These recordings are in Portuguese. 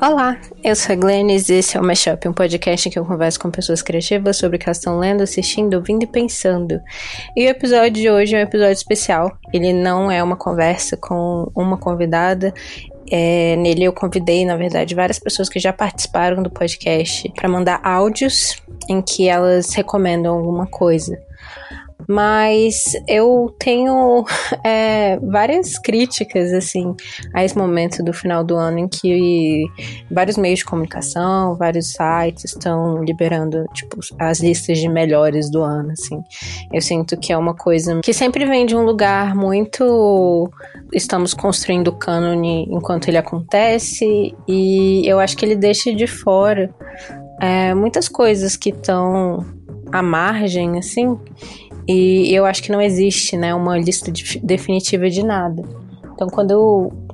Olá, eu sou a Glennis e esse é o Mashup, um podcast em que eu converso com pessoas criativas sobre o que elas estão lendo, assistindo, ouvindo e pensando. E o episódio de hoje é um episódio especial. Ele não é uma conversa com uma convidada, é, nele eu convidei, na verdade, várias pessoas que já participaram do podcast para mandar áudios em que elas recomendam alguma coisa. Mas eu tenho é, várias críticas, assim, a esse momento do final do ano em que vários meios de comunicação, vários sites estão liberando, tipo, as listas de melhores do ano, assim. Eu sinto que é uma coisa que sempre vem de um lugar muito. Estamos construindo o cânone enquanto ele acontece, e eu acho que ele deixa de fora é, muitas coisas que estão à margem, assim, e eu acho que não existe, né, uma lista de, definitiva de nada. Então, quando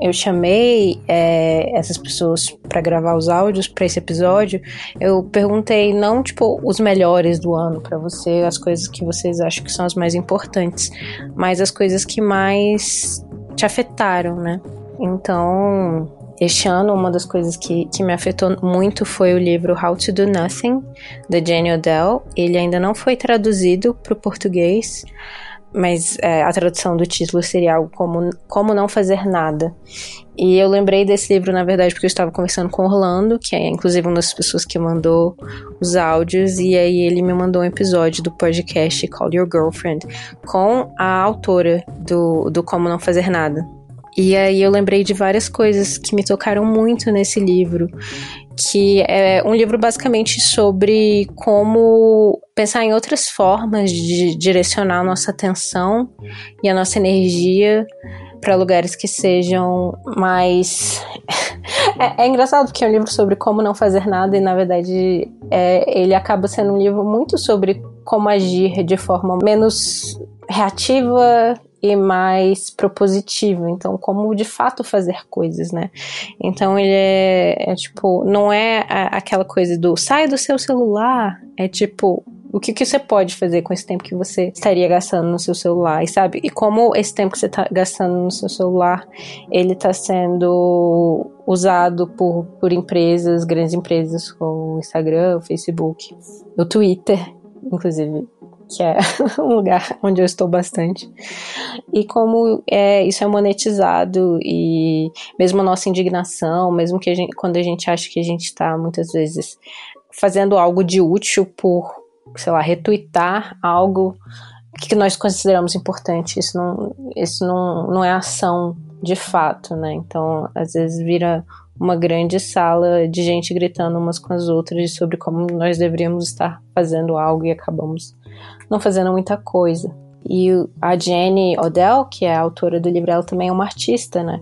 eu, chamei é, essas pessoas para gravar os áudios para esse episódio, eu perguntei não tipo os melhores do ano para você, as coisas que vocês acham que são as mais importantes, mas as coisas que mais te afetaram, né? Então, este ano, uma das coisas que, que me afetou muito foi o livro How to Do Nothing, da Jenny Odell. Ele ainda não foi traduzido para o português, mas é, a tradução do título seria algo como Como Não Fazer Nada. E eu lembrei desse livro, na verdade, porque eu estava conversando com Orlando, que é inclusive uma das pessoas que mandou os áudios, e aí ele me mandou um episódio do podcast Call Your Girlfriend com a autora do, do Como Não Fazer Nada. E aí eu lembrei de várias coisas que me tocaram muito nesse livro, que é um livro basicamente sobre como pensar em outras formas de direcionar a nossa atenção e a nossa energia para lugares que sejam mais. é, é, engraçado porque é um livro sobre como não fazer nada e na verdade é, ele acaba sendo um livro muito sobre como agir de forma menos reativa e mais propositivo. Então, como de fato fazer coisas, né? Então, ele é, é tipo, não é a, aquela coisa do sai do seu celular, é tipo, o que, que você pode fazer com esse tempo que você estaria gastando no seu celular, e sabe? E como esse tempo que você está gastando no seu celular, ele está sendo usado por, por empresas, grandes empresas como o Instagram, o Facebook, o Twitter, inclusive que é um lugar onde eu estou bastante. E como é, isso é monetizado e mesmo a nossa indignação, mesmo que a gente, quando a gente acha que a gente está muitas vezes fazendo algo de útil por, sei lá, retweetar algo que nós consideramos importante, isso não, isso não, não é ação de fato, né? Então, às vezes vira uma grande sala de gente gritando umas com as outras sobre como nós deveríamos estar fazendo algo e acabamos não fazendo muita coisa. E a Jenny Odell, que é a autora do livro, ela também é uma artista, né?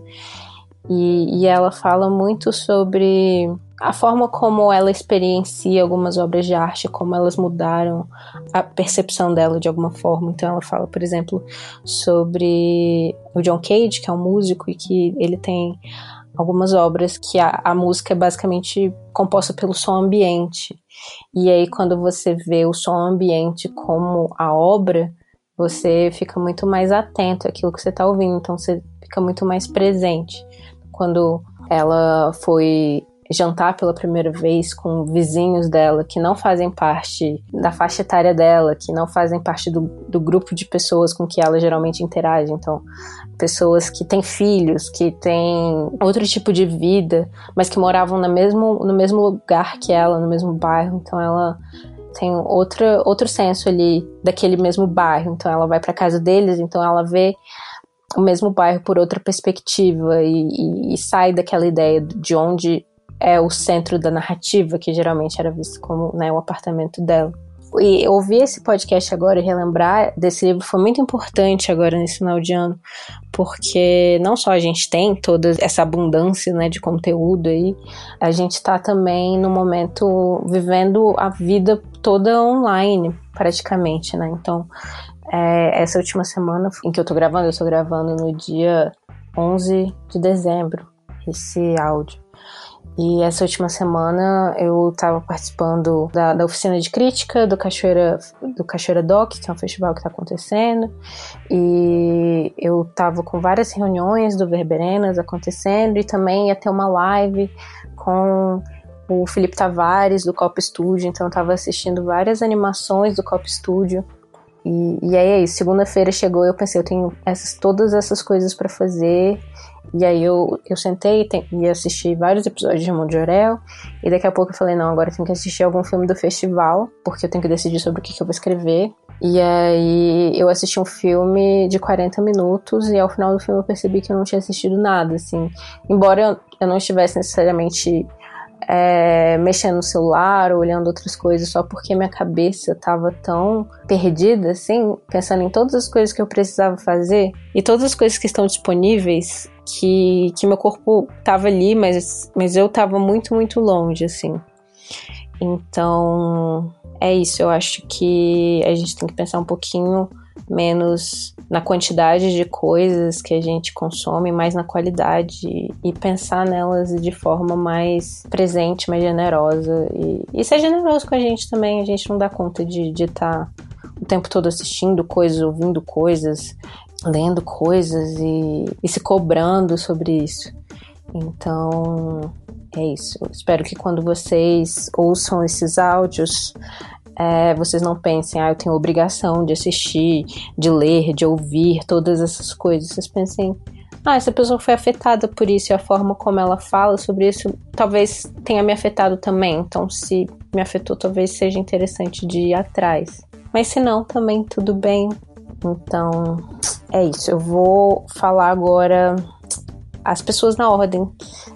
E, e ela fala muito sobre a forma como ela experiencia algumas obras de arte, como elas mudaram a percepção dela de alguma forma. Então ela fala, por exemplo, sobre o John Cage, que é um músico e que ele tem algumas obras que a, a música é basicamente composta pelo som ambiente. E aí, quando você vê o som ambiente como a obra, você fica muito mais atento àquilo que você está ouvindo, então você fica muito mais presente. Quando ela foi jantar pela primeira vez com vizinhos dela que não fazem parte da faixa etária dela, que não fazem parte do, do grupo de pessoas com que ela geralmente interage. Então, pessoas que têm filhos, que têm outro tipo de vida, mas que moravam no mesmo, no mesmo lugar que ela, no mesmo bairro. Então, ela tem outra, outro senso ali daquele mesmo bairro. Então, ela vai para casa deles, então ela vê o mesmo bairro por outra perspectiva e, e, e sai daquela ideia de onde é o centro da narrativa, que geralmente era visto como né, o apartamento dela. E ouvir esse podcast agora e relembrar desse livro foi muito importante agora nesse final de ano, porque não só a gente tem toda essa abundância né, de conteúdo aí, a gente está também no momento vivendo a vida toda online, praticamente, né? Então, é, essa última semana em que eu tô gravando, eu tô gravando no dia 11 de dezembro esse áudio. E essa última semana eu estava participando da, da, oficina de crítica do Cachoeira, do Cachoeira Doc, que é um festival que está acontecendo. E eu estava com várias reuniões do Verberenas acontecendo e também ia ter uma live com o Felipe Tavares do Cop Studio. Então eu estava assistindo várias animações do Cop Studio. E, e aí é isso. Segunda-feira chegou eu pensei, eu tenho essas, todas essas coisas para fazer e aí eu, eu sentei e assisti vários episódios de Mundo de. E daqui a pouco eu falei, não, agora eu tenho que assistir algum filme do festival, porque eu tenho que decidir sobre o que, que eu vou escrever. E aí eu assisti um filme de 40 minutos e ao final do filme eu percebi que eu não tinha assistido nada, assim. Embora eu, eu não estivesse necessariamente é, mexendo no celular, olhando outras coisas, só porque minha cabeça tava tão perdida, assim, pensando em todas as coisas que eu precisava fazer e todas as coisas que estão disponíveis que, que meu corpo tava ali, mas, mas eu tava muito, muito longe, assim. Então, é isso. Eu acho que a gente tem que pensar um pouquinho menos na quantidade de coisas que a gente consome, mais na qualidade e pensar nelas de forma mais presente, mais generosa e, e ser generoso com a gente também. A gente não dá conta de estar tá o tempo todo assistindo coisas, ouvindo coisas, lendo coisas e, e se cobrando sobre isso. Então, é isso. Espero que quando vocês ouçam esses áudios, é, vocês não pensem, ah, eu tenho obrigação de assistir, de ler, de ouvir todas essas coisas. Vocês pensem, ah, essa pessoa foi afetada por isso e a forma como ela fala sobre isso talvez tenha me afetado também. Então, se me afetou, talvez seja interessante de ir atrás. Mas se não, também tudo bem. Então, é isso. Eu vou falar agora as pessoas na ordem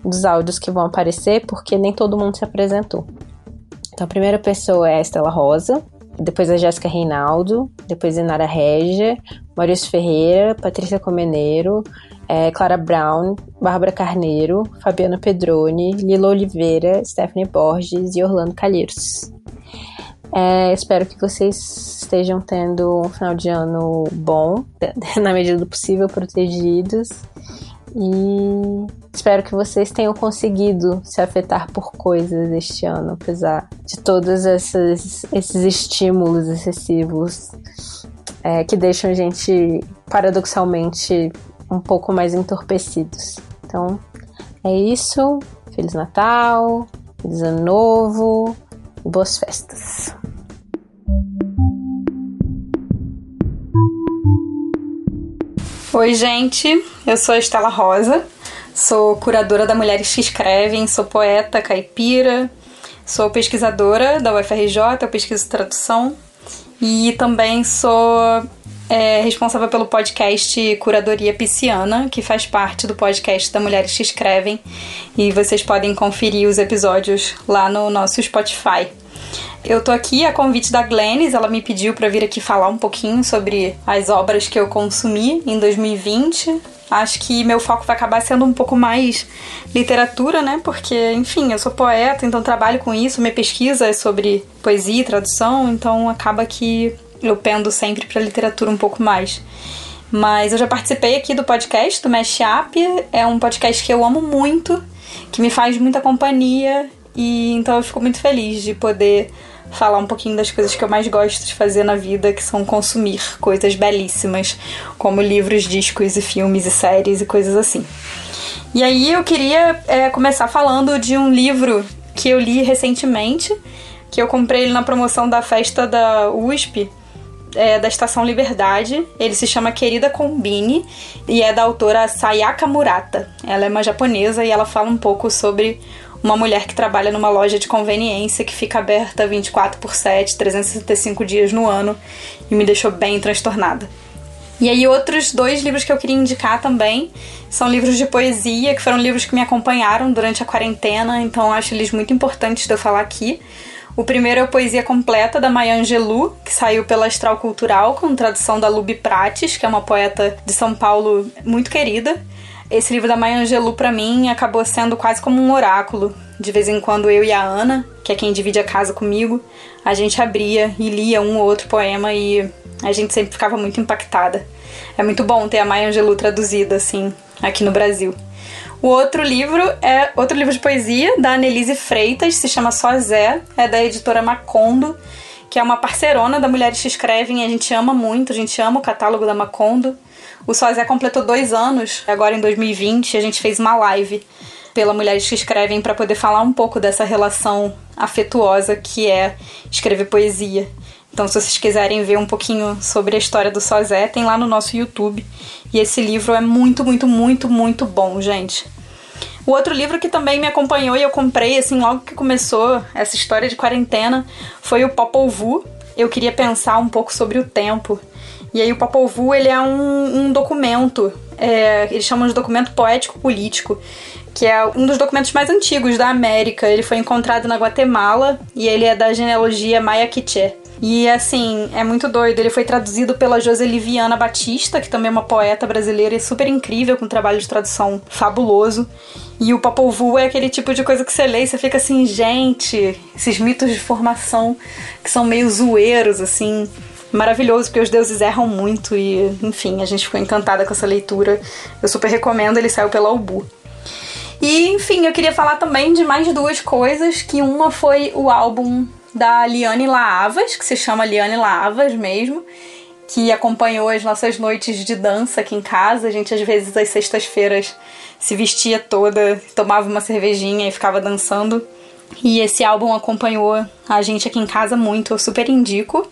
dos áudios que vão aparecer, porque nem todo mundo se apresentou. Então, a primeira pessoa é a Estela Rosa, depois a Jéssica Reinaldo, depois a Inara Regia, Maurício Ferreira, Patrícia Comeneiro, é, Clara Brown, Bárbara Carneiro, Fabiana Pedroni, Lila Oliveira, Stephanie Borges e Orlando Calheiros. É, espero que vocês estejam tendo um final de ano bom, na medida do possível, protegidos. E espero que vocês tenham conseguido se afetar por coisas este ano, apesar de todos esses, esses estímulos excessivos é, que deixam a gente, paradoxalmente, um pouco mais entorpecidos. Então, é isso. Feliz Natal, Feliz Ano Novo e boas festas. Oi, gente. Eu sou a Estela Rosa. Sou curadora da Mulheres que Escrevem, sou poeta caipira, sou pesquisadora da UFRJ, eu pesquiso tradução e também sou é, responsável pelo podcast Curadoria Pisciana, que faz parte do podcast da Mulheres que Escrevem e vocês podem conferir os episódios lá no nosso Spotify. Eu tô aqui a convite da Glennis, ela me pediu para vir aqui falar um pouquinho sobre as obras que eu consumi em 2020. Acho que meu foco vai acabar sendo um pouco mais literatura, né? Porque, enfim, eu sou poeta, então trabalho com isso, minha pesquisa é sobre poesia e tradução, então acaba que eu pendo sempre para literatura um pouco mais. Mas eu já participei aqui do podcast do Mashup, é um podcast que eu amo muito, que me faz muita companhia e então eu fico muito feliz de poder falar um pouquinho das coisas que eu mais gosto de fazer na vida, que são consumir coisas belíssimas, como livros, discos e filmes e séries e coisas assim. E aí eu queria é, começar falando de um livro que eu li recentemente, que eu comprei ele na promoção da festa da USP, é, da Estação Liberdade. Ele se chama Querida Combine e é da autora Sayaka Murata. Ela é uma japonesa e ela fala um pouco sobre uma mulher que trabalha numa loja de conveniência que fica aberta 24 por 7, 365 dias no ano e me deixou bem transtornada. E aí, outros dois livros que eu queria indicar também são livros de poesia, que foram livros que me acompanharam durante a quarentena, então acho eles muito importantes de eu falar aqui. O primeiro é a Poesia Completa, da Maya Angelou, que saiu pela Astral Cultural, com tradução da Lubi Prates, que é uma poeta de São Paulo muito querida. Esse livro da Maya Angelou, para mim, acabou sendo quase como um oráculo. De vez em quando eu e a Ana, que é quem divide a casa comigo, a gente abria e lia um ou outro poema e a gente sempre ficava muito impactada. É muito bom ter a Maya Angelou traduzida, assim, aqui no Brasil. O outro livro é outro livro de poesia da Annelise Freitas, se chama Só Zé, é da editora Macondo, que é uma parcerona da Mulheres que Escrevem, a gente ama muito, a gente ama o catálogo da Macondo. O Só Zé completou dois anos, agora em 2020, a gente fez uma live pela Mulheres que Escrevem para poder falar um pouco dessa relação afetuosa que é escrever poesia. Então, se vocês quiserem ver um pouquinho sobre a história do Sozé, tem lá no nosso YouTube. E esse livro é muito, muito, muito, muito bom, gente. O outro livro que também me acompanhou e eu comprei, assim, logo que começou essa história de quarentena, foi o Popol Vuh. Eu queria pensar um pouco sobre o tempo. E aí o Popol Vuh, ele é um, um documento, é, eles chamam de documento poético-político, que é um dos documentos mais antigos da América. Ele foi encontrado na Guatemala e ele é da genealogia Maya Quiché. E assim, é muito doido. Ele foi traduzido pela Joseliviana Batista, que também é uma poeta brasileira e super incrível, com um trabalho de tradução fabuloso. E o Popol Vuh é aquele tipo de coisa que você lê e você fica assim, gente, esses mitos de formação que são meio zoeiros, assim. Maravilhoso, porque os deuses erram muito e, enfim, a gente ficou encantada com essa leitura. Eu super recomendo, ele saiu pela Ubu. E, enfim, eu queria falar também de mais duas coisas, que uma foi o álbum da Liane Laavas, que se chama Liane Laavas mesmo, que acompanhou as nossas noites de dança aqui em casa. A gente, às vezes, às sextas-feiras, se vestia toda, tomava uma cervejinha e ficava dançando. E esse álbum acompanhou a gente aqui em casa muito, eu super indico.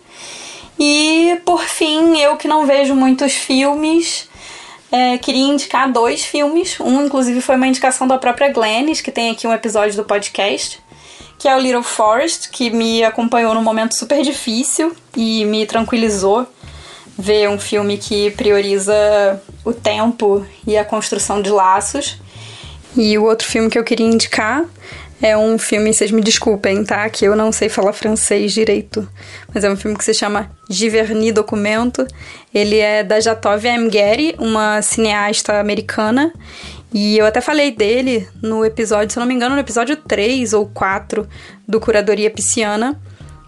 E, por fim, eu que não vejo muitos filmes, é, queria indicar dois filmes. Um, inclusive, foi uma indicação da própria Glennis, que tem aqui um episódio do podcast que é o Little Forest, que me acompanhou num momento super difícil e me tranquilizou ver um filme que prioriza o tempo e a construção de laços. E o outro filme que eu queria indicar é um filme, vocês me desculpem, tá? Que eu não sei falar francês direito. Mas é um filme que se chama Giverny Documento. Ele é da Jatove Amgheri, uma cineasta americana. E eu até falei dele no episódio, se não me engano, no episódio 3 ou 4 do Curadoria Pisciana.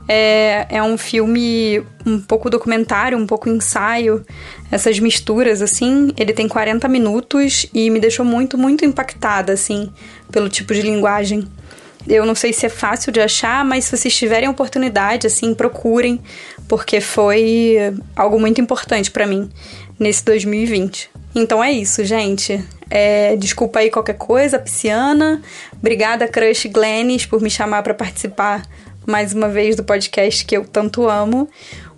É, é um filme um pouco documentário, um pouco ensaio, essas misturas, assim. Ele tem 40 minutos e me deixou muito, muito impactada, assim, pelo tipo de linguagem. Eu não sei se é fácil de achar, mas se vocês tiverem oportunidade, assim, procurem, porque foi algo muito importante para mim nesse 2020. Então é isso, gente. É, desculpa aí qualquer coisa, pisciana. Obrigada, Crush Glennis, por me chamar para participar mais uma vez do podcast que eu tanto amo.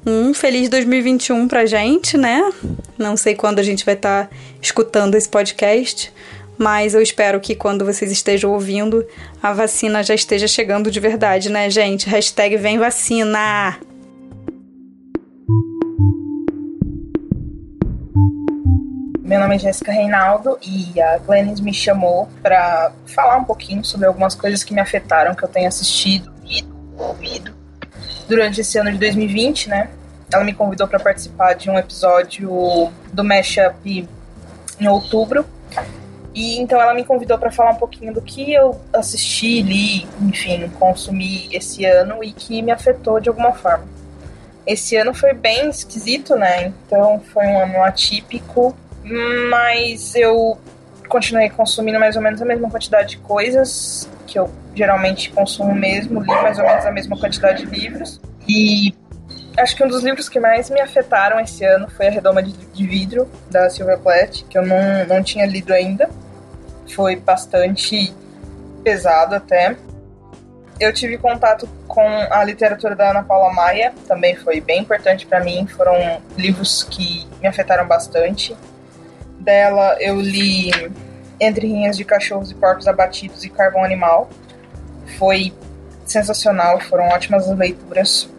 Um feliz 2021 pra gente, né? Não sei quando a gente vai estar tá escutando esse podcast, mas eu espero que quando vocês estejam ouvindo, a vacina já esteja chegando de verdade, né, gente? Hashtag vem vacina! Nome é Jéssica Reinaldo e a Glennis me chamou para falar um pouquinho sobre algumas coisas que me afetaram, que eu tenho assistido, lido, ouvido durante esse ano de 2020, né? Ela me convidou para participar de um episódio do Mashup em outubro. E então ela me convidou para falar um pouquinho do que eu assisti, li, enfim, consumi esse ano e que me afetou de alguma forma. Esse ano foi bem esquisito, né? Então foi um ano atípico mas eu continuei consumindo mais ou menos a mesma quantidade de coisas que eu geralmente consumo mesmo, li mais ou menos a mesma quantidade de livros. E acho que um dos livros que mais me afetaram esse ano foi A Redoma de Vidro, da Silvia Plath, que eu não, não tinha lido ainda. Foi bastante pesado até. Eu tive contato com a literatura da Ana Paula Maia, também foi bem importante para mim. Foram livros que me afetaram bastante dela eu li Entre Rinhas de Cachorros e Porcos Abatidos e Carvão Animal. Foi sensacional, foram ótimas as leituras.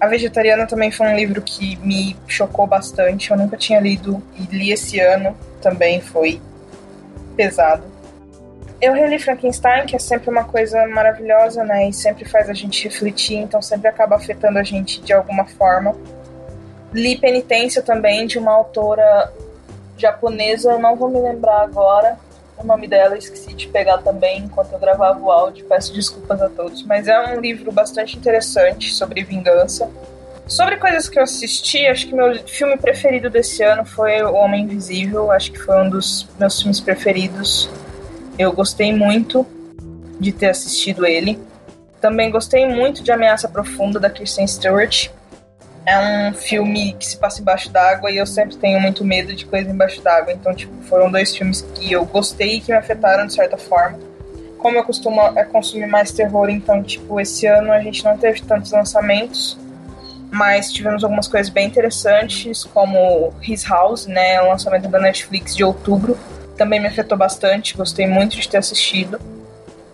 A Vegetariana também foi um livro que me chocou bastante. Eu nunca tinha lido e li esse ano, também foi pesado. Eu reli Frankenstein, que é sempre uma coisa maravilhosa, né? E sempre faz a gente refletir, então sempre acaba afetando a gente de alguma forma. Li Penitência também, de uma autora japonesa, eu não vou me lembrar agora o nome dela, esqueci de pegar também enquanto eu gravava o áudio, peço desculpas a todos. Mas é um livro bastante interessante sobre vingança. Sobre coisas que eu assisti, acho que meu filme preferido desse ano foi O Homem Invisível, acho que foi um dos meus filmes preferidos Eu gostei muito de ter assistido ele. Também gostei muito de Ameaça Profunda da Kristen Stewart. É um filme que se passa embaixo d'água e eu sempre tenho muito medo de coisa embaixo d'água. Então, tipo, foram dois filmes que eu gostei e que me afetaram de certa forma. Como eu costumo é, consumir mais terror, então, tipo, esse ano a gente não teve tantos lançamentos, mas tivemos algumas coisas bem interessantes, como His House, né, o lançamento da Netflix de outubro, também me afetou bastante, gostei muito de ter assistido.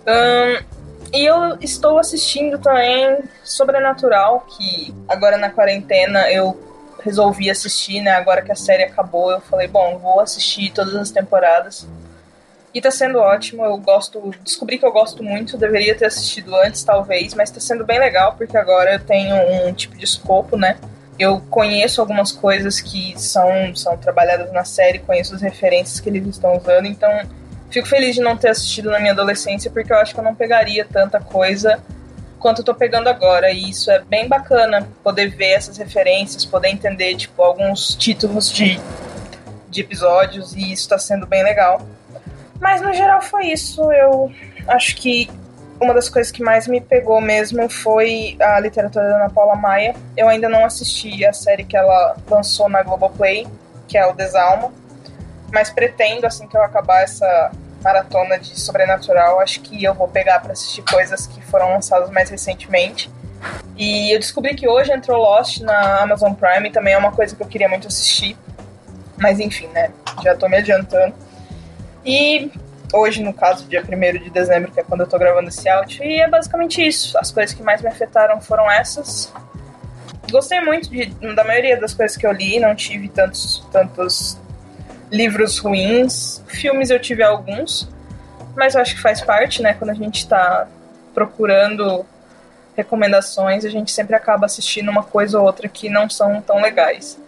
Um, e eu estou assistindo também Sobrenatural, que agora na quarentena eu resolvi assistir, né? Agora que a série acabou, eu falei, bom, vou assistir todas as temporadas. E tá sendo ótimo, eu gosto. Descobri que eu gosto muito, deveria ter assistido antes, talvez, mas tá sendo bem legal, porque agora eu tenho um tipo de escopo, né? Eu conheço algumas coisas que são, são trabalhadas na série, conheço as referências que eles estão usando, então fico feliz de não ter assistido na minha adolescência, porque eu acho que eu não pegaria tanta coisa quanto eu tô pegando agora. E isso é bem bacana, poder ver essas referências, poder entender, tipo, alguns títulos de, de episódios, e isso tá sendo bem legal. Mas no geral foi isso. Eu acho que uma das coisas que mais me pegou mesmo foi a literatura da Ana Paula Maia. Eu ainda não assisti a série que ela lançou na Globoplay, que é o Desalma. Mas pretendo, assim que eu acabar essa maratona de sobrenatural, acho que eu vou pegar para assistir coisas que foram lançadas mais recentemente. E eu descobri que hoje entrou Lost na Amazon Prime, também é uma coisa que eu queria muito assistir. Mas enfim, né? Já tô me adiantando. E hoje, no caso, dia 1 de dezembro, que é quando eu tô gravando esse áudio, e é basicamente isso. As coisas que mais me afetaram foram essas. Gostei muito de, da maioria das coisas que eu li, não tive tantos, tantos livros ruins. Filmes eu tive alguns, mas eu acho que faz parte, né? Quando a gente tá procurando recomendações, a gente sempre acaba assistindo uma coisa ou outra que não são tão legais.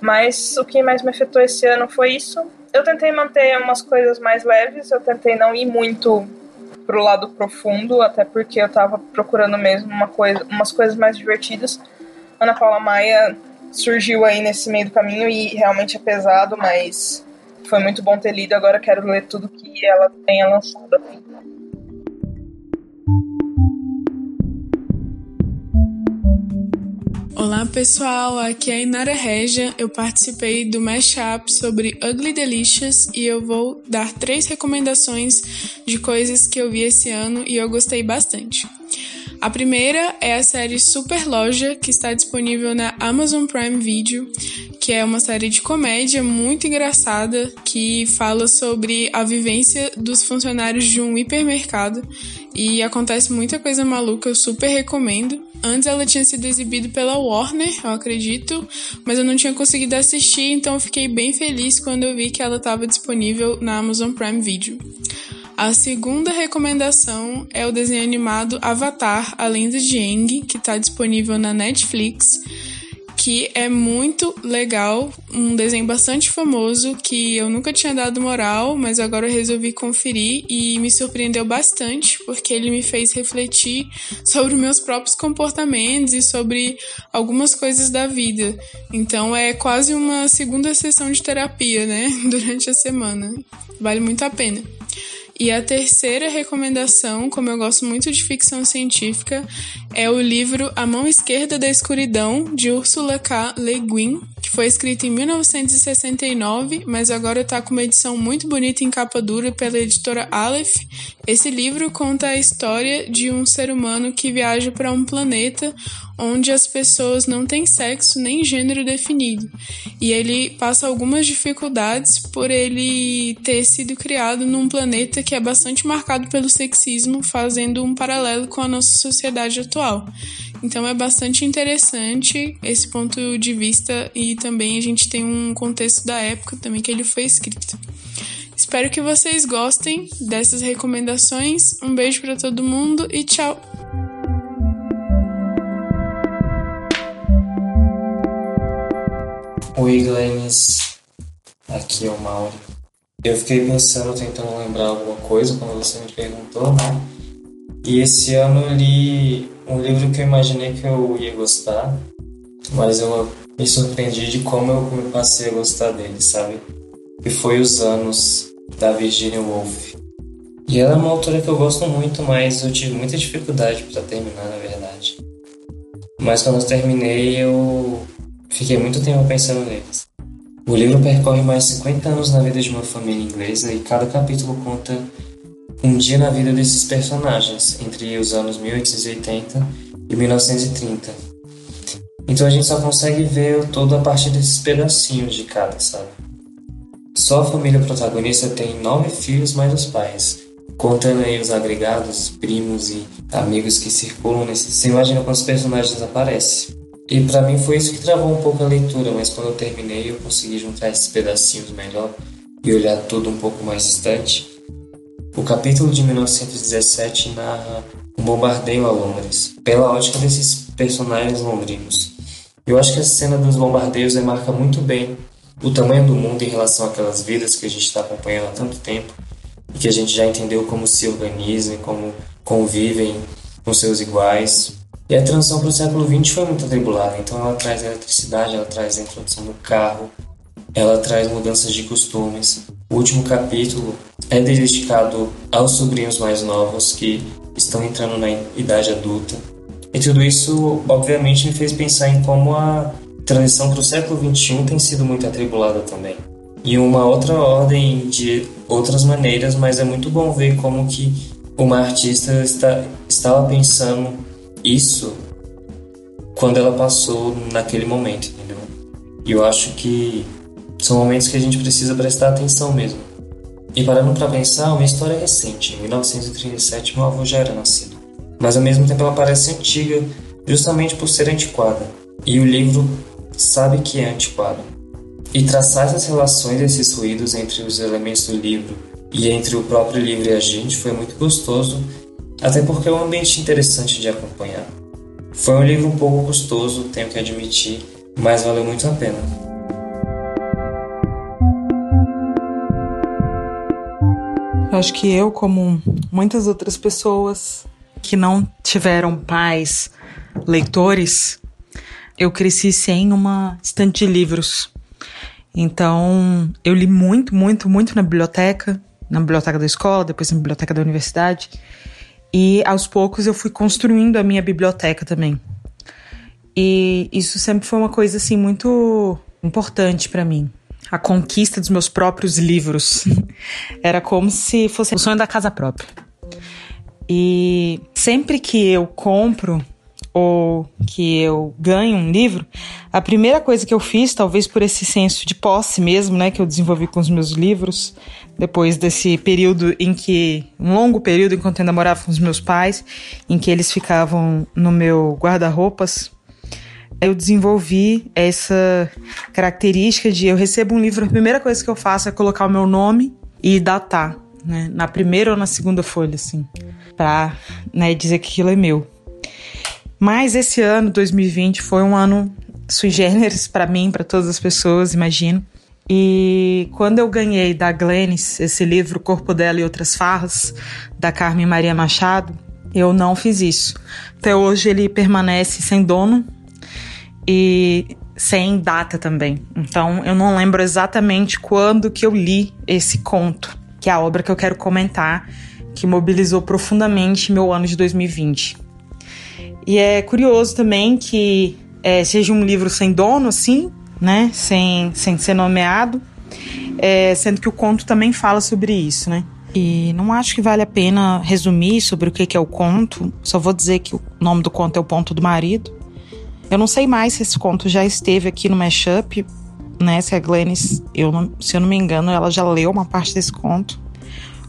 Mas o que mais me afetou esse ano foi isso eu tentei manter umas coisas mais leves, eu tentei não ir muito pro lado profundo, até porque eu tava procurando mesmo uma coisa, umas coisas mais divertidas. Ana Paula Maia surgiu aí nesse meio do caminho e realmente é pesado, mas foi muito bom ter lido. Agora quero ler tudo que ela tenha lançado. Olá pessoal, aqui é a Inara Regia. Eu participei do Mashup sobre Ugly Delicious e eu vou dar três recomendações de coisas que eu vi esse ano e eu gostei bastante. A primeira é a série Super Loja, que está disponível na Amazon Prime Video, que é uma série de comédia muito engraçada que fala sobre a vivência dos funcionários de um hipermercado e acontece muita coisa maluca, eu super recomendo. Antes ela tinha sido exibida pela Warner, eu acredito, mas eu não tinha conseguido assistir, então eu fiquei bem feliz quando eu vi que ela estava disponível na Amazon Prime Video. A segunda recomendação é o desenho animado Avatar, A Lenda de Aang, que está disponível na Netflix que é muito legal, um desenho bastante famoso que eu nunca tinha dado moral, mas agora eu resolvi conferir e me surpreendeu bastante, porque ele me fez refletir sobre meus próprios comportamentos e sobre algumas coisas da vida. Então é quase uma segunda sessão de terapia, né, durante a semana. Vale muito a pena. E a terceira recomendação, como eu gosto muito de ficção científica, é o livro A Mão Esquerda da Escuridão, de Ursula K. Le Guin, que foi escrito em 1969, mas agora está com uma edição muito bonita em capa dura pela editora Aleph. Esse livro conta a história de um ser humano que viaja para um planeta onde as pessoas não têm sexo nem gênero definido. E ele passa algumas dificuldades por ele ter sido criado num planeta que é bastante marcado pelo sexismo, fazendo um paralelo com a nossa sociedade atual. Então é bastante interessante esse ponto de vista e também a gente tem um contexto da época também que ele foi escrito. Espero que vocês gostem dessas recomendações. Um beijo para todo mundo e tchau. Oi, Glennis. Aqui é o Mauro. Eu fiquei pensando, tentando lembrar alguma coisa quando você me perguntou, né? E esse ano eu li um livro que eu imaginei que eu ia gostar, mas eu me surpreendi de como eu passei a gostar dele, sabe? E foi Os Anos, da Virginia Woolf. E ela é uma autora que eu gosto muito, mas eu tive muita dificuldade para terminar, na verdade. Mas quando eu terminei, eu fiquei muito tempo pensando neles. O livro percorre mais de 50 anos na vida de uma família inglesa e cada capítulo conta um dia na vida desses personagens, entre os anos 1880 e 1930. Então a gente só consegue ver todo a partir desses pedacinhos de cada, sabe? Só a família protagonista tem nove filhos mais os pais, contando aí os agregados, primos e amigos que circulam nesse. Você imagina quantos personagens aparecem. E para mim foi isso que travou um pouco a leitura, mas quando eu terminei eu consegui juntar esses pedacinhos melhor e olhar tudo um pouco mais distante. O capítulo de 1917 narra um bombardeio a Londres, pela ótica desses personagens londrinos. Eu acho que a cena dos bombardeios demarca muito bem o tamanho do mundo em relação àquelas vidas que a gente está acompanhando há tanto tempo e que a gente já entendeu como se organizam, como convivem com seus iguais. E a transição para o século XX foi muito atribulada, então ela traz a eletricidade, ela traz a introdução do carro, ela traz mudanças de costumes. O último capítulo é dedicado aos sobrinhos mais novos que estão entrando na idade adulta. E tudo isso, obviamente, me fez pensar em como a transição para o século XXI tem sido muito atribulada também. E uma outra ordem de outras maneiras, mas é muito bom ver como que uma artista está, estava pensando isso quando ela passou naquele momento, entendeu? E eu acho que são momentos que a gente precisa prestar atenção mesmo. E parando para pensar, uma história recente. Em 1937, meu avô já era nascido. Mas ao mesmo tempo ela parece antiga, justamente por ser antiquada. E o livro sabe que é antiquado. E traçar essas relações, esses ruídos entre os elementos do livro e entre o próprio livro e a gente foi muito gostoso até porque é um ambiente interessante de acompanhar. Foi um livro um pouco custoso, tenho que admitir, mas valeu muito a pena. acho que eu, como muitas outras pessoas que não tiveram pais leitores, eu cresci sem uma estante de livros. Então, eu li muito, muito, muito na biblioteca, na biblioteca da escola, depois na biblioteca da universidade. E aos poucos eu fui construindo a minha biblioteca também. E isso sempre foi uma coisa assim muito importante para mim. A conquista dos meus próprios livros. Era como se fosse o sonho da casa própria. E sempre que eu compro ou que eu ganho um livro, a primeira coisa que eu fiz, talvez por esse senso de posse mesmo, né, que eu desenvolvi com os meus livros, depois desse período em que, um longo período enquanto eu ainda morava com os meus pais, em que eles ficavam no meu guarda-roupas, eu desenvolvi essa característica de eu recebo um livro, a primeira coisa que eu faço é colocar o meu nome e datar, né, na primeira ou na segunda folha, assim, para né, dizer que aquilo é meu. Mas esse ano, 2020, foi um ano sui generis para mim, para todas as pessoas, imagino. E quando eu ganhei da Glennis esse livro Corpo dela e outras farras da Carmen Maria Machado, eu não fiz isso. Até hoje ele permanece sem dono e sem data também. Então eu não lembro exatamente quando que eu li esse conto, que é a obra que eu quero comentar, que mobilizou profundamente meu ano de 2020. E é curioso também que é, seja um livro sem dono, assim, né? Sem, sem ser nomeado, é, sendo que o conto também fala sobre isso, né? E não acho que vale a pena resumir sobre o que é o conto, só vou dizer que o nome do conto é O Ponto do Marido. Eu não sei mais se esse conto já esteve aqui no Mashup, né? Se a Glennis, eu não, se eu não me engano, ela já leu uma parte desse conto.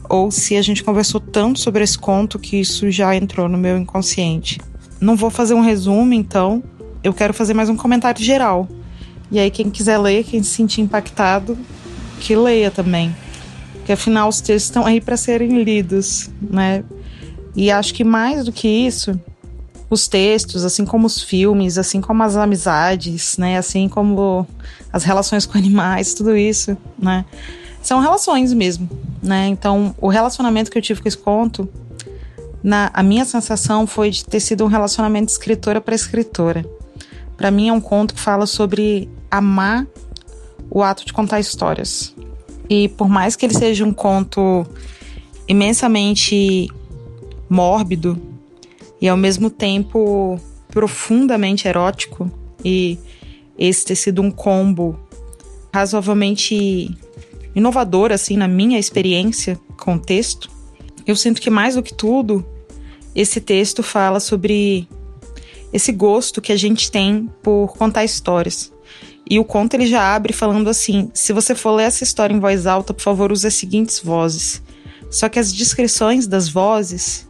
Ou se a gente conversou tanto sobre esse conto que isso já entrou no meu inconsciente. Não vou fazer um resumo, então. Eu quero fazer mais um comentário geral. E aí, quem quiser ler, quem se sentir impactado, que leia também. Porque afinal, os textos estão aí para serem lidos, né? E acho que mais do que isso, os textos, assim como os filmes, assim como as amizades, né? Assim como as relações com animais, tudo isso, né? São relações mesmo, né? Então, o relacionamento que eu tive com esse conto na, a minha sensação foi de ter sido um relacionamento de escritora para escritora. Para mim é um conto que fala sobre amar o ato de contar histórias. E por mais que ele seja um conto imensamente mórbido e ao mesmo tempo profundamente erótico e esse ter sido um combo razoavelmente inovador assim na minha experiência com o texto. Eu sinto que mais do que tudo, esse texto fala sobre esse gosto que a gente tem por contar histórias. E o conto ele já abre falando assim: se você for ler essa história em voz alta, por favor, use as seguintes vozes. Só que as descrições das vozes,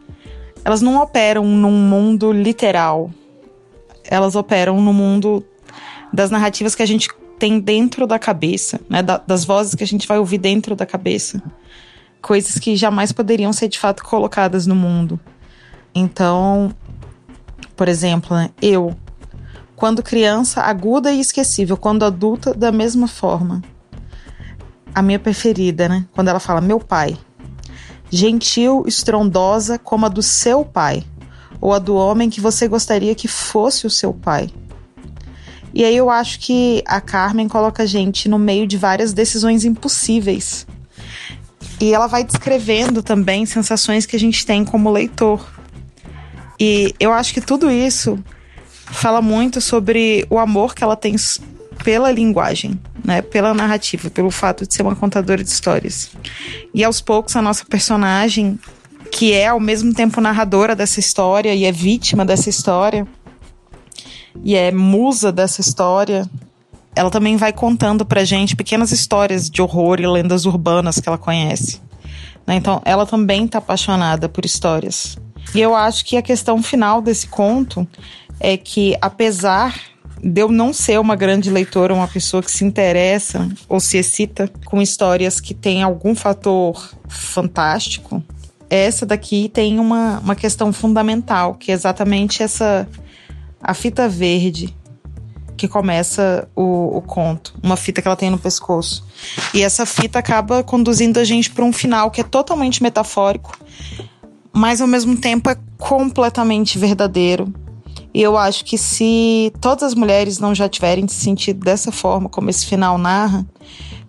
elas não operam num mundo literal. Elas operam no mundo das narrativas que a gente tem dentro da cabeça, né? Da, das vozes que a gente vai ouvir dentro da cabeça. Coisas que jamais poderiam ser de fato colocadas no mundo. Então, por exemplo, né? eu, quando criança, aguda e esquecível, quando adulta, da mesma forma. A minha preferida, né? Quando ela fala meu pai. Gentil, estrondosa como a do seu pai, ou a do homem que você gostaria que fosse o seu pai. E aí eu acho que a Carmen coloca a gente no meio de várias decisões impossíveis. E ela vai descrevendo também sensações que a gente tem como leitor. E eu acho que tudo isso fala muito sobre o amor que ela tem pela linguagem, né, pela narrativa, pelo fato de ser uma contadora de histórias. E aos poucos a nossa personagem, que é ao mesmo tempo narradora dessa história e é vítima dessa história, e é musa dessa história, ela também vai contando pra gente pequenas histórias de horror e lendas urbanas que ela conhece. Né? Então, ela também tá apaixonada por histórias. E eu acho que a questão final desse conto é que, apesar de eu não ser uma grande leitora, uma pessoa que se interessa ou se excita com histórias que têm algum fator fantástico, essa daqui tem uma, uma questão fundamental, que é exatamente essa a fita verde que começa o, o, conto, uma fita que ela tem no pescoço. E essa fita acaba conduzindo a gente para um final que é totalmente metafórico, mas ao mesmo tempo é completamente verdadeiro. E eu acho que se todas as mulheres não já tiverem se sentido dessa forma, como esse final narra,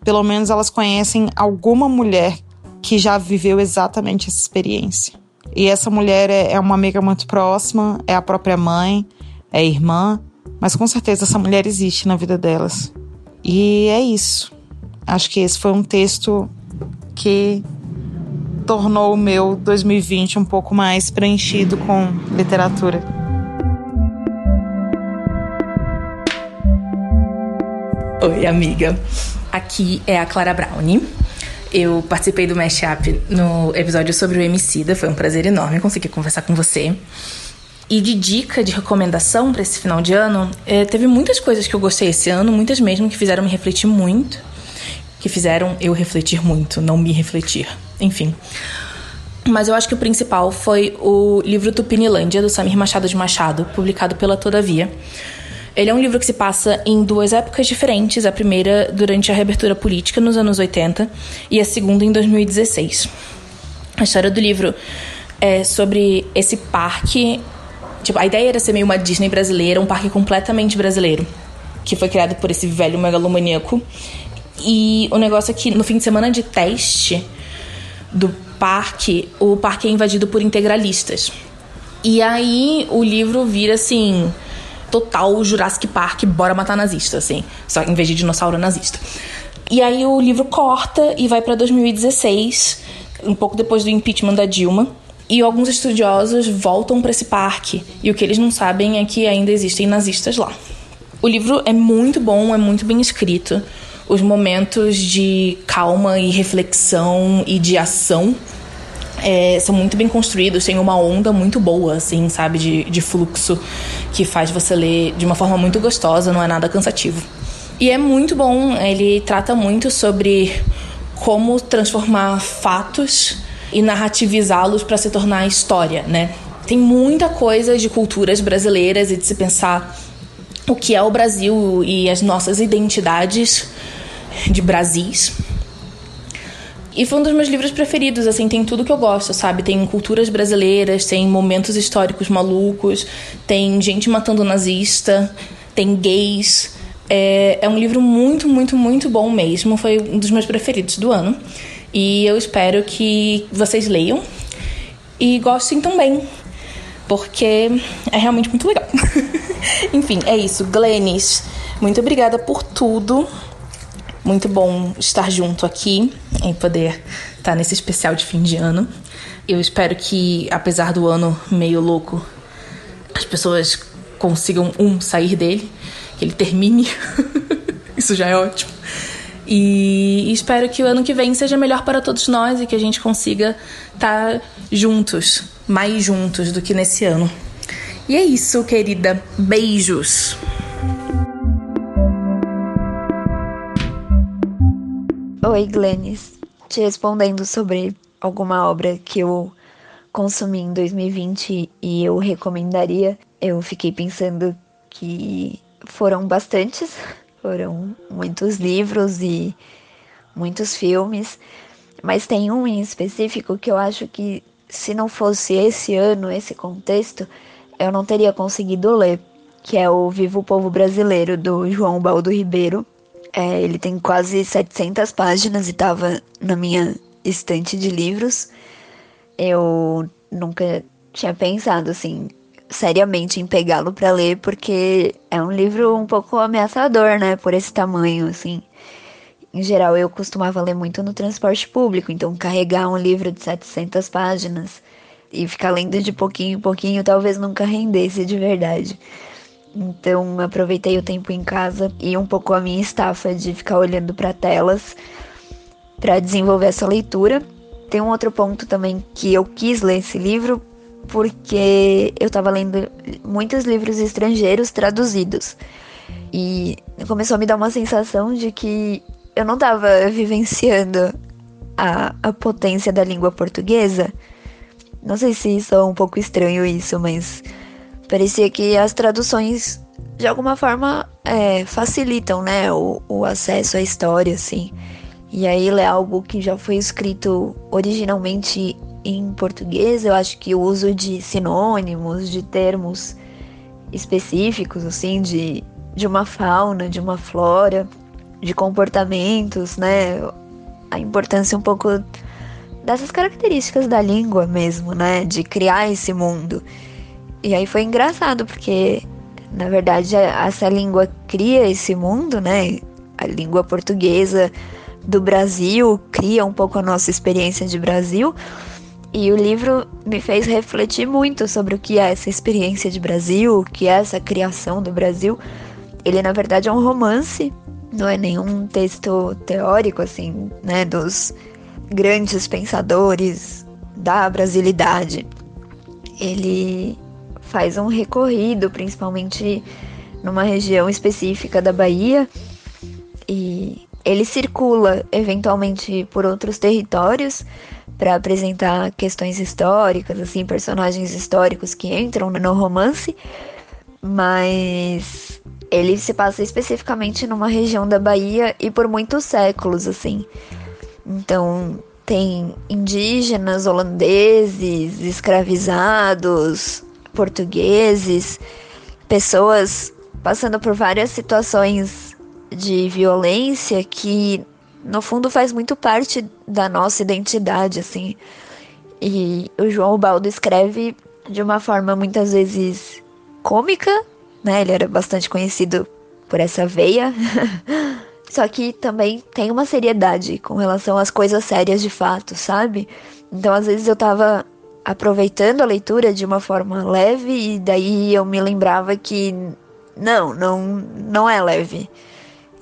pelo menos elas conhecem alguma mulher que já viveu exatamente essa experiência. E essa mulher é, é uma amiga muito próxima, é a própria mãe, é irmã, mas com certeza essa mulher existe na vida delas. E é isso. Acho que esse foi um texto que tornou o meu 2020 um pouco mais preenchido com literatura. Oi, amiga. Aqui é a Clara Brownie. Eu participei do Mashup no episódio sobre o Emicida. Foi um prazer enorme conseguir conversar com você. E de dica, de recomendação para esse final de ano, é, teve muitas coisas que eu gostei esse ano, muitas mesmo que fizeram me refletir muito, que fizeram eu refletir muito, não me refletir. Enfim. Mas eu acho que o principal foi o livro Tupinilândia, do Samir Machado de Machado, publicado pela Todavia. Ele é um livro que se passa em duas épocas diferentes, a primeira durante a reabertura política nos anos 80 e a segunda em 2016. A história do livro é sobre esse parque Tipo, a ideia era ser meio uma Disney brasileira, um parque completamente brasileiro, que foi criado por esse velho megalomaníaco. E o negócio é que no fim de semana de teste do parque, o parque é invadido por integralistas. E aí o livro vira assim, total Jurassic Park, bora matar nazista, assim, só em vez de dinossauro nazista. E aí o livro corta e vai para 2016, um pouco depois do impeachment da Dilma. E alguns estudiosos voltam para esse parque, e o que eles não sabem é que ainda existem nazistas lá. O livro é muito bom, é muito bem escrito. Os momentos de calma e reflexão e de ação é, são muito bem construídos, tem uma onda muito boa, assim, sabe, de, de fluxo que faz você ler de uma forma muito gostosa, não é nada cansativo. E é muito bom, ele trata muito sobre como transformar fatos e narrativizá-los para se tornar história, né? Tem muita coisa de culturas brasileiras e de se pensar o que é o Brasil e as nossas identidades de Brasis. E foi um dos meus livros preferidos, assim, tem tudo que eu gosto, sabe? Tem culturas brasileiras, tem momentos históricos malucos, tem gente matando nazista, tem gays. É, é um livro muito, muito, muito bom mesmo. Foi um dos meus preferidos do ano. E eu espero que vocês leiam e gostem também, porque é realmente muito legal. Enfim, é isso. Glennis, muito obrigada por tudo. Muito bom estar junto aqui e poder estar nesse especial de fim de ano. Eu espero que, apesar do ano meio louco, as pessoas consigam, um, sair dele, que ele termine. Isso já é ótimo. E espero que o ano que vem seja melhor para todos nós e que a gente consiga estar juntos, mais juntos do que nesse ano. E é isso, querida. Beijos. Oi, Glennis. Te respondendo sobre alguma obra que eu consumi em 2020 e eu recomendaria, eu fiquei pensando que foram bastantes, foram muitos livros e muitos filmes, mas tem um em específico que eu acho que se não fosse esse ano, esse contexto, eu não teria conseguido ler, que é o Vivo Povo Brasileiro do João Baldo Ribeiro. É, ele tem quase 700 páginas e estava na minha estante de livros. Eu nunca tinha pensado assim seriamente em pegá-lo para ler porque é um livro um pouco ameaçador, né, por esse tamanho assim. Em geral, eu costumava ler muito no transporte público, então carregar um livro de 700 páginas e ficar lendo de pouquinho em pouquinho talvez nunca rendesse de verdade. Então, aproveitei o tempo em casa e um pouco a minha estafa de ficar olhando para telas para desenvolver essa leitura. Tem um outro ponto também que eu quis ler esse livro porque eu estava lendo muitos livros estrangeiros traduzidos. E começou a me dar uma sensação de que eu não estava vivenciando a, a potência da língua portuguesa. Não sei se é um pouco estranho isso, mas parecia que as traduções de alguma forma é, facilitam, né, o, o acesso à história, assim. E aí ler algo que já foi escrito originalmente em português, eu acho que o uso de sinônimos, de termos específicos, assim, de, de uma fauna, de uma flora, de comportamentos, né? A importância um pouco dessas características da língua mesmo, né? De criar esse mundo. E aí foi engraçado, porque na verdade essa língua cria esse mundo, né? A língua portuguesa do Brasil, cria um pouco a nossa experiência de Brasil. E o livro me fez refletir muito sobre o que é essa experiência de Brasil, o que é essa criação do Brasil. Ele, na verdade, é um romance, não é nenhum texto teórico, assim, né, dos grandes pensadores da brasilidade. Ele faz um recorrido, principalmente numa região específica da Bahia, e ele circula eventualmente por outros territórios para apresentar questões históricas, assim, personagens históricos que entram no romance, mas ele se passa especificamente numa região da Bahia e por muitos séculos, assim. Então, tem indígenas, holandeses, escravizados, portugueses, pessoas passando por várias situações de violência que no fundo faz muito parte da nossa identidade, assim. E o João Baldo escreve de uma forma muitas vezes cômica, né? Ele era bastante conhecido por essa veia. Só que também tem uma seriedade com relação às coisas sérias de fato, sabe? Então, às vezes eu tava aproveitando a leitura de uma forma leve e daí eu me lembrava que não, não, não é leve.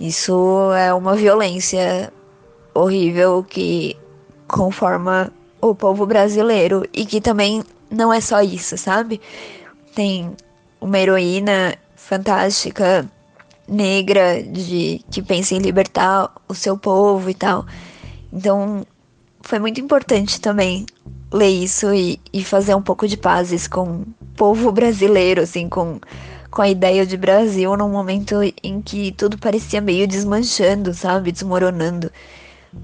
Isso é uma violência horrível que conforma o povo brasileiro e que também não é só isso, sabe? Tem uma heroína fantástica negra de que pensa em libertar o seu povo e tal. Então, foi muito importante também ler isso e, e fazer um pouco de pazes com o povo brasileiro, assim, com com a ideia de Brasil num momento em que tudo parecia meio desmanchando, sabe? Desmoronando.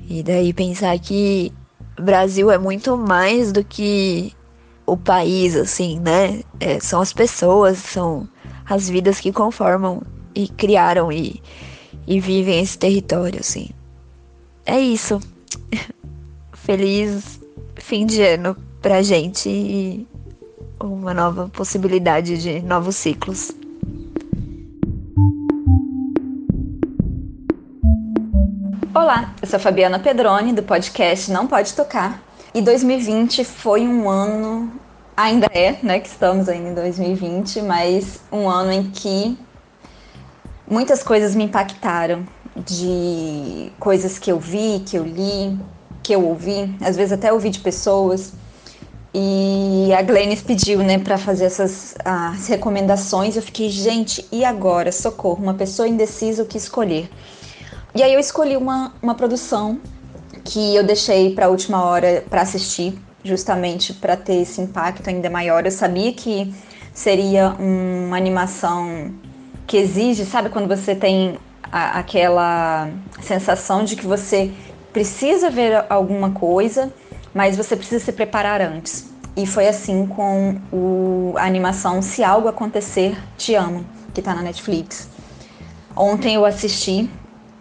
E daí pensar que Brasil é muito mais do que o país, assim, né? É, são as pessoas, são as vidas que conformam e criaram e, e vivem esse território, assim. É isso. feliz fim de ano pra gente e uma nova possibilidade de novos ciclos. Olá, eu sou a Fabiana Pedroni do podcast Não Pode Tocar. E 2020 foi um ano, ainda é, né, que estamos ainda em 2020, mas um ano em que muitas coisas me impactaram, de coisas que eu vi, que eu li, que eu ouvi, às vezes até ouvi de pessoas. E a Glennis pediu, né, para fazer essas as recomendações. Eu fiquei, gente, e agora? Socorro, uma pessoa indecisa o que escolher. E aí eu escolhi uma, uma produção que eu deixei para a última hora para assistir, justamente para ter esse impacto ainda maior. Eu sabia que seria uma animação que exige, sabe, quando você tem a, aquela sensação de que você precisa ver alguma coisa, mas você precisa se preparar antes. E foi assim com o, a animação Se Algo Acontecer, Te Amo, que está na Netflix. Ontem eu assisti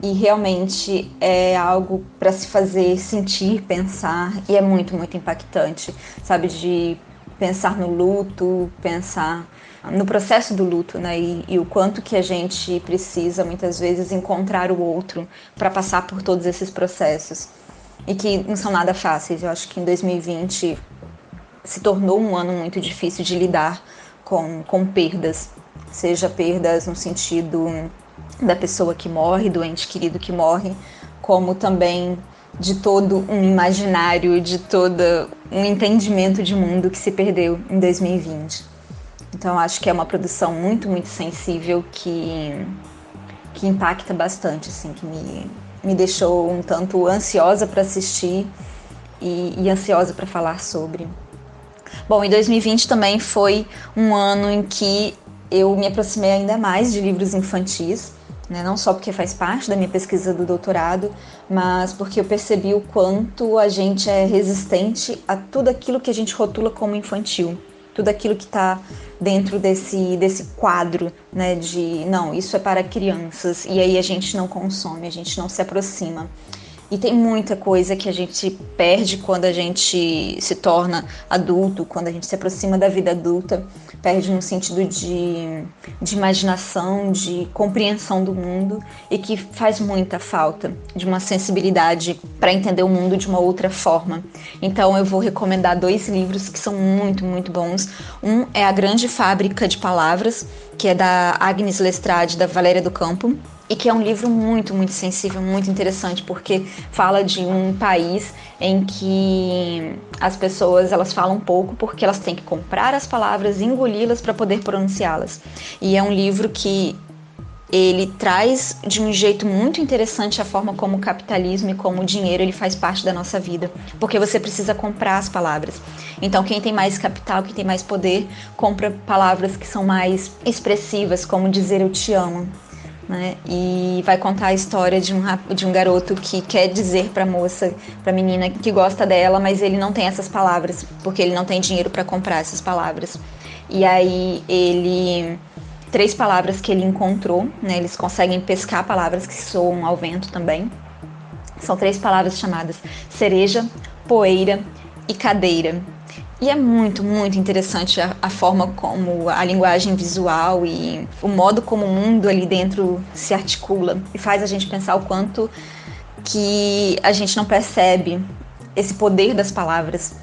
e realmente é algo para se fazer sentir, pensar e é muito, muito impactante, sabe? De pensar no luto, pensar no processo do luto, né? E, e o quanto que a gente precisa muitas vezes encontrar o outro para passar por todos esses processos e que não são nada fáceis. Eu acho que em 2020 se tornou um ano muito difícil de lidar com, com perdas, seja perdas no sentido da pessoa que morre, do ente querido que morre, como também de todo um imaginário, de todo um entendimento de mundo que se perdeu em 2020. Então acho que é uma produção muito, muito sensível que, que impacta bastante, assim, que me, me deixou um tanto ansiosa para assistir e, e ansiosa para falar sobre. Bom, e 2020 também foi um ano em que eu me aproximei ainda mais de livros infantis né? não só porque faz parte da minha pesquisa do doutorado, mas porque eu percebi o quanto a gente é resistente a tudo aquilo que a gente rotula como infantil, tudo aquilo que está dentro desse, desse quadro né, de não, isso é para crianças, e aí a gente não consome, a gente não se aproxima. E tem muita coisa que a gente perde quando a gente se torna adulto, quando a gente se aproxima da vida adulta, perde no sentido de, de imaginação, de compreensão do mundo e que faz muita falta de uma sensibilidade para entender o mundo de uma outra forma. Então eu vou recomendar dois livros que são muito, muito bons. Um é A Grande Fábrica de Palavras, que é da Agnes Lestrade, da Valéria do Campo e que é um livro muito, muito sensível, muito interessante, porque fala de um país em que as pessoas elas falam pouco porque elas têm que comprar as palavras, engoli-las para poder pronunciá-las. E é um livro que ele traz de um jeito muito interessante a forma como o capitalismo e como o dinheiro ele faz parte da nossa vida, porque você precisa comprar as palavras. Então, quem tem mais capital, quem tem mais poder, compra palavras que são mais expressivas, como dizer eu te amo, né? E vai contar a história de um, de um garoto que quer dizer para moça, para menina que gosta dela, mas ele não tem essas palavras, porque ele não tem dinheiro para comprar essas palavras. E aí ele três palavras que ele encontrou, né? Eles conseguem pescar palavras que soam ao vento também. São três palavras chamadas cereja, poeira e cadeira. E é muito, muito interessante a, a, forma como a linguagem visual e o modo como o mundo ali dentro se articula e faz a gente pensar o quanto que a gente não percebe esse poder das palavras.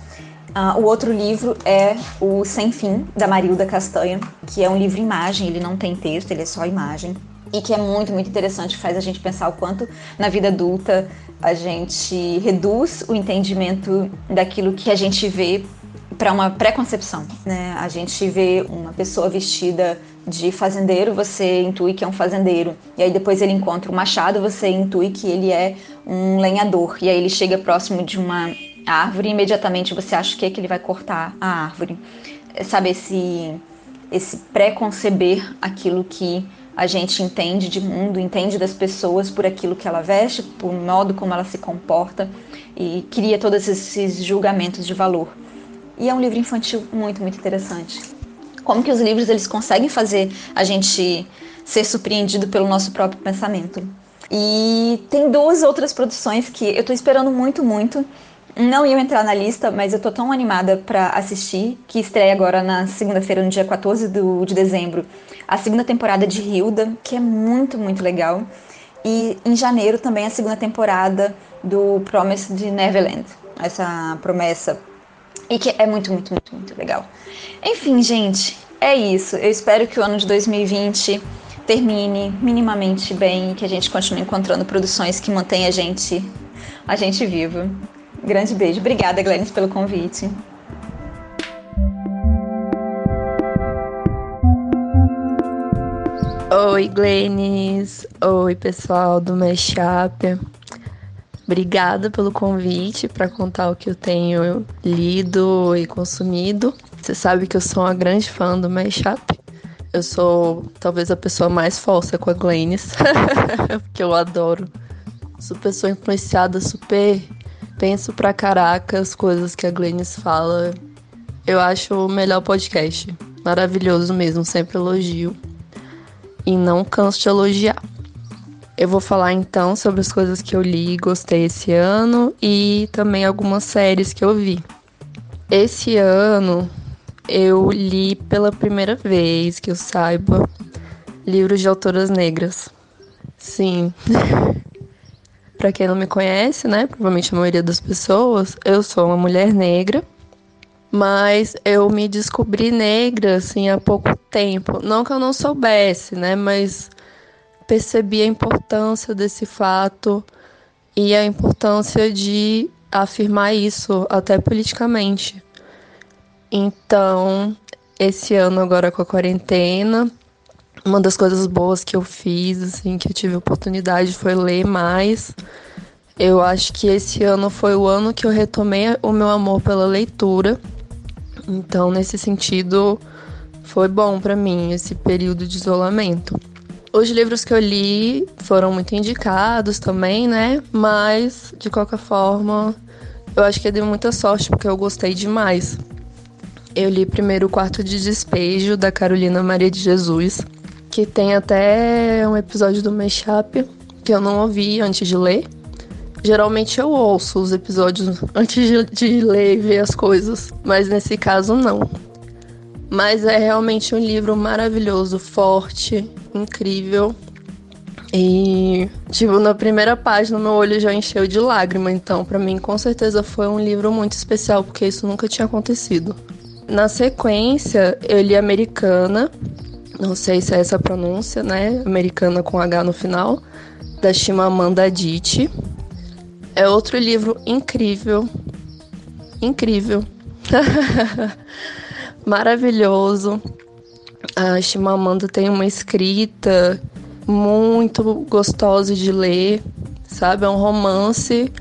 Uh, o outro livro é o Sem Fim, da Marilda Castanha, que é um livro imagem, ele não tem texto, ele é só imagem. E que é muito, muito interessante, faz a gente pensar o quanto na vida adulta a gente reduz o entendimento daquilo que a gente vê para uma preconcepção, né? A gente vê uma pessoa vestida de fazendeiro, você intui que é um fazendeiro. E aí depois ele encontra o machado, você intui que ele é um lenhador. E aí ele chega próximo de uma árvore e imediatamente você acha que, é que ele vai cortar a árvore. É, sabe esse esse preconceber aquilo que a gente entende de mundo, entende das pessoas por aquilo que ela veste, por modo como ela se comporta e cria todos esses julgamentos de valor. E é um livro infantil muito, muito interessante. Como que os livros eles conseguem fazer a gente ser surpreendido pelo nosso próprio pensamento. E tem duas outras produções que eu estou esperando muito, muito. Não iam entrar na lista, mas eu tô tão animada para assistir, que estreia agora na segunda-feira, no dia 14 do, de dezembro, a segunda temporada de Hilda, que é muito, muito legal. E em janeiro também a segunda temporada do Promise de Neverland, essa promessa. E que é muito, muito, muito, muito legal. Enfim, gente, é isso. Eu espero que o ano de 2020 termine minimamente bem e que a gente continue encontrando produções que mantenham a gente, a gente vivo. Grande beijo. Obrigada, Glennis, pelo convite. Oi, Glennis. Oi, pessoal do Mashup. Obrigada pelo convite para contar o que eu tenho lido e consumido. Você sabe que eu sou uma grande fã do Mashup. Eu sou talvez a pessoa mais falsa com a Glennis, porque eu adoro. Sou pessoa influenciada, super penso pra caraca as coisas que a Glennis fala. Eu acho o melhor podcast. Maravilhoso mesmo, sempre elogio. E não canso de elogiar. Eu vou falar então sobre as coisas que eu li e gostei esse ano e também algumas séries que eu vi. Esse ano eu li pela primeira vez, que eu saiba, livros de autoras negras. Sim. Para quem não me conhece, né, provavelmente a maioria das pessoas, eu sou uma mulher negra, mas eu me descobri negra assim há pouco tempo. Não que eu não soubesse, né, mas percebi a importância desse fato e a importância de afirmar isso até politicamente. Então, esse ano agora com a quarentena, uma das coisas boas que eu fiz, assim, que eu tive oportunidade foi ler mais. Eu acho que esse ano foi o ano que eu retomei o meu amor pela leitura. Então, nesse sentido, foi bom para mim esse período de isolamento. Os livros que eu li foram muito indicados também, né? Mas, de qualquer forma, eu acho que eu dei muita sorte porque eu gostei demais. Eu li primeiro o Quarto de Despejo, da Carolina Maria de Jesus, que tem até um episódio do Mashup que eu não ouvi antes de ler. Geralmente eu ouço os episódios antes de, de ler e ver as coisas, mas nesse caso não. Mas é realmente um livro maravilhoso, forte, incrível. E, tipo, na primeira página meu olho já encheu de lágrima, então para mim com certeza foi um livro muito especial, porque isso nunca tinha acontecido. Na sequência, eu li Americana, não sei se é essa a pronúncia, né? Americana com H no final, da Chimamanda Adichie. É outro livro incrível, incrível. maravilhoso. A Chimamanda tem uma escrita muito gostosa de ler, sabe? É um romance,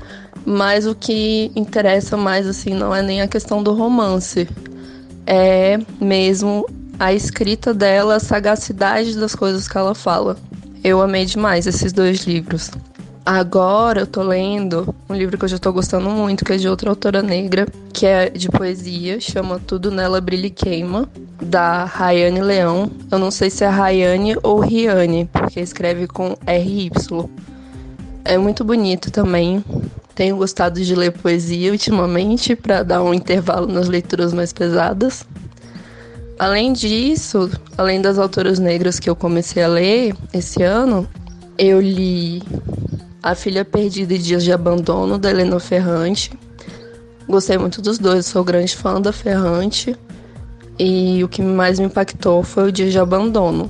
mas o que interessa mais assim não é nem a questão do romance, é mesmo a escrita dela, a sagacidade das coisas que ela fala. Eu amei demais esses dois livros. Agora eu tô lendo um livro que eu já tô gostando muito, que é de outra autora negra, que é de poesia, chama Tudo Nela Brilha e Queima, da Rayane Leão. Eu não sei se é Rayane ou Riane, porque escreve com RY. É muito bonito também. Tenho gostado de ler poesia ultimamente para dar um intervalo nas leituras mais pesadas. Além disso, além das autoras negras que eu comecei a ler esse ano, eu li a Filha Perdida e Dias de Abandono, da Helena Ferrante. Gostei muito dos dois, sou grande fã da Ferrante. E o que mais me impactou foi o Dias de Abandono.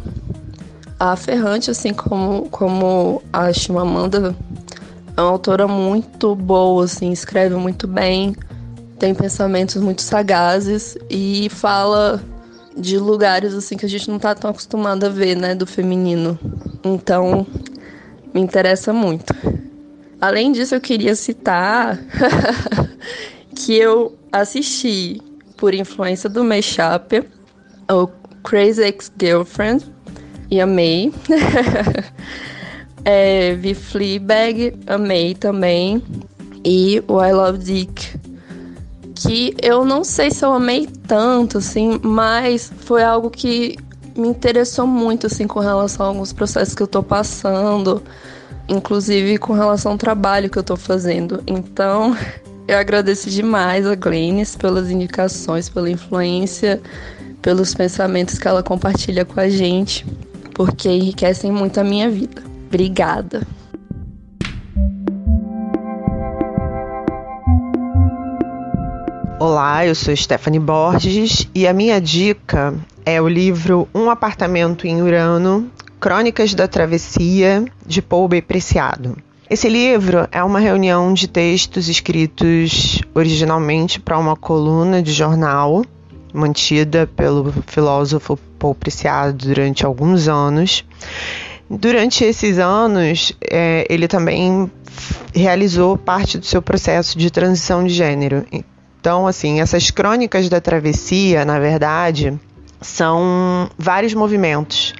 A Ferrante, assim como, como a Chimamanda, é uma autora muito boa, assim, escreve muito bem, tem pensamentos muito sagazes e fala de lugares assim que a gente não tá tão acostumado a ver, né, do feminino. Então, me interessa muito. Além disso, eu queria citar que eu assisti, por influência do Mashup, o Crazy Ex-Girlfriend e amei. é, vi Fleabag, amei também. E o I Love Dick, que eu não sei se eu amei tanto, assim, mas foi algo que me interessou muito, assim, com relação a alguns processos que eu tô passando, inclusive com relação ao trabalho que eu tô fazendo. Então, Eu agradeço demais a Glennis pelas indicações, pela influência, pelos pensamentos que ela compartilha com a gente, porque enriquecem muito a minha vida. Obrigada. Olá, eu sou Stephanie Borges e a minha dica é o livro Um Apartamento em Urano, Crônicas da Travessia, de Paul B. Preciado. Esse livro é uma reunião de textos escritos originalmente para uma coluna de jornal mantida pelo filósofo Paul Preciado durante alguns anos. Durante esses anos, é, ele também realizou parte do seu processo de transição de gênero. Então, assim, essas crônicas da travessia, na verdade, são vários movimentos.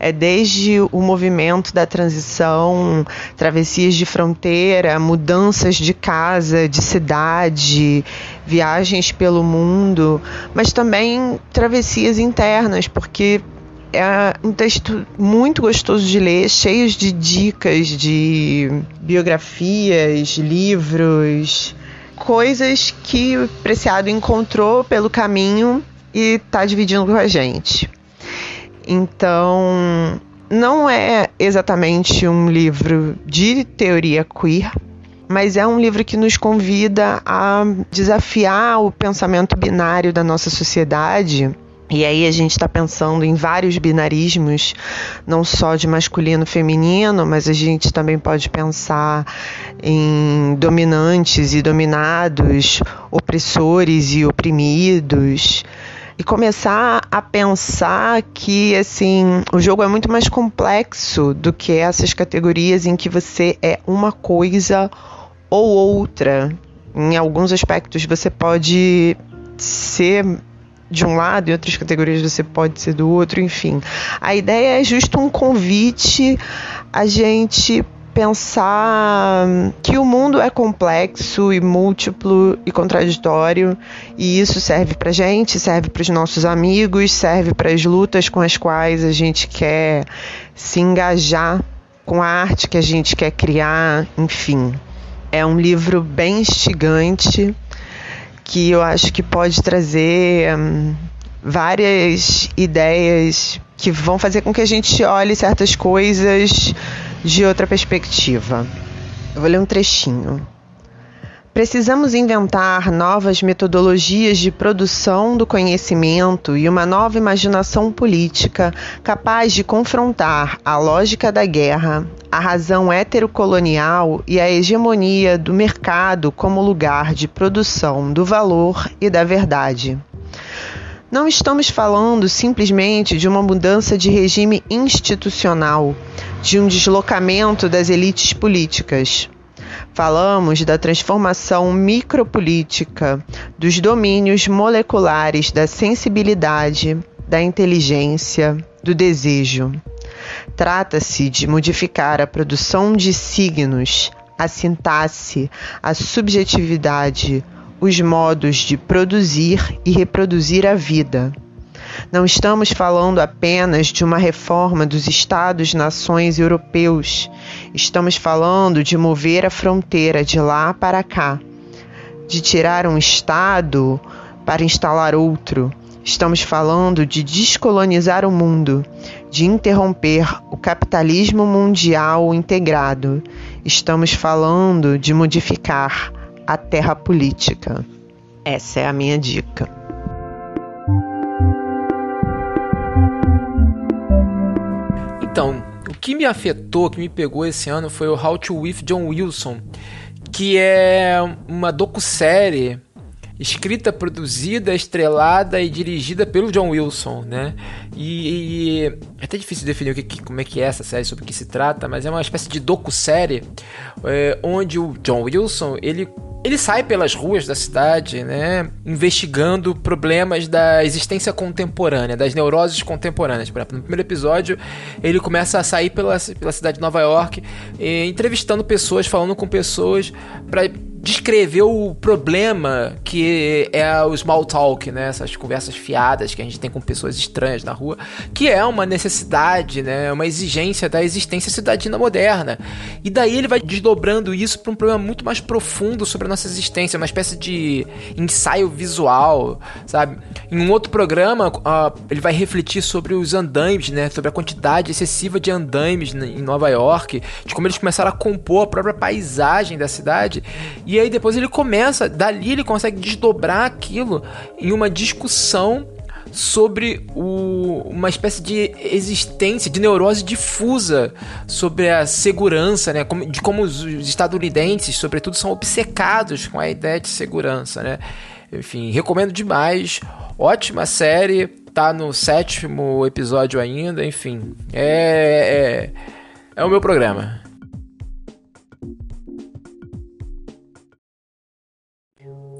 É desde o movimento da transição, travessias de fronteira, mudanças de casa, de cidade, viagens pelo mundo, mas também travessias internas, porque é um texto muito gostoso de ler, cheio de dicas de biografias, livros, coisas que o Preciado encontrou pelo caminho e está dividindo com a gente. Então, não é exatamente um livro de teoria queer, mas é um livro que nos convida a desafiar o pensamento binário da nossa sociedade e aí a gente está pensando em vários binarismos, não só de masculino e feminino, mas a gente também pode pensar em dominantes e dominados, opressores e oprimidos. E começar a pensar que assim o jogo é muito mais complexo do que essas categorias em que você é uma coisa ou outra. Em alguns aspectos você pode ser de um lado e outras categorias você pode ser do outro, enfim. A ideia é justo um convite a gente pensar que o mundo é complexo e múltiplo e contraditório e isso serve para gente, serve para os nossos amigos, serve para as lutas com as quais a gente quer se engajar, com a arte que a gente quer criar, enfim. É um livro bem instigante que eu acho que pode trazer hum, várias ideias que vão fazer com que a gente olhe certas coisas de outra perspectiva. Eu vou ler um trechinho. Precisamos inventar novas metodologias de produção do conhecimento e uma nova imaginação política capaz de confrontar a lógica da guerra, a razão heterocolonial e a hegemonia do mercado como lugar de produção do valor e da verdade. Não estamos falando simplesmente de uma mudança de regime institucional, de um deslocamento das elites políticas. Falamos da transformação micropolítica, dos domínios moleculares da sensibilidade, da inteligência, do desejo. Trata-se de modificar a produção de signos, a sintaxe, a subjetividade, os modos de produzir e reproduzir a vida. Não estamos falando apenas de uma reforma dos Estados-nações europeus. Estamos falando de mover a fronteira de lá para cá, de tirar um Estado para instalar outro. Estamos falando de descolonizar o mundo, de interromper o capitalismo mundial integrado. Estamos falando de modificar a terra política. Essa é a minha dica. Então, o que me afetou, que me pegou esse ano foi o How to With John Wilson, que é uma docu-série escrita, produzida, estrelada e dirigida pelo John Wilson, né? E, e é até difícil definir o que, como é que é essa série, sobre o que se trata, mas é uma espécie de docu-série é, onde o John Wilson ele ele sai pelas ruas da cidade, né, investigando problemas da existência contemporânea, das neuroses contemporâneas. Por exemplo, no primeiro episódio, ele começa a sair pela, pela cidade de Nova York, entrevistando pessoas, falando com pessoas para descrever o problema que é o small talk, né? Essas conversas fiadas que a gente tem com pessoas estranhas na rua, que é uma necessidade, né? Uma exigência da existência cidadina moderna. E daí ele vai desdobrando isso para um problema muito mais profundo sobre a nossa existência, uma espécie de ensaio visual, sabe? Em um outro programa, uh, ele vai refletir sobre os andaimes, né? Sobre a quantidade excessiva de andaimes em Nova York, de como eles começaram a compor a própria paisagem da cidade. E aí depois ele começa, dali ele consegue desdobrar aquilo em uma discussão sobre o, uma espécie de existência, de neurose difusa sobre a segurança, né? de como os estadunidenses, sobretudo, são obcecados com a ideia de segurança. Né? Enfim, recomendo demais. Ótima série, tá no sétimo episódio ainda, enfim. É, é, é o meu programa.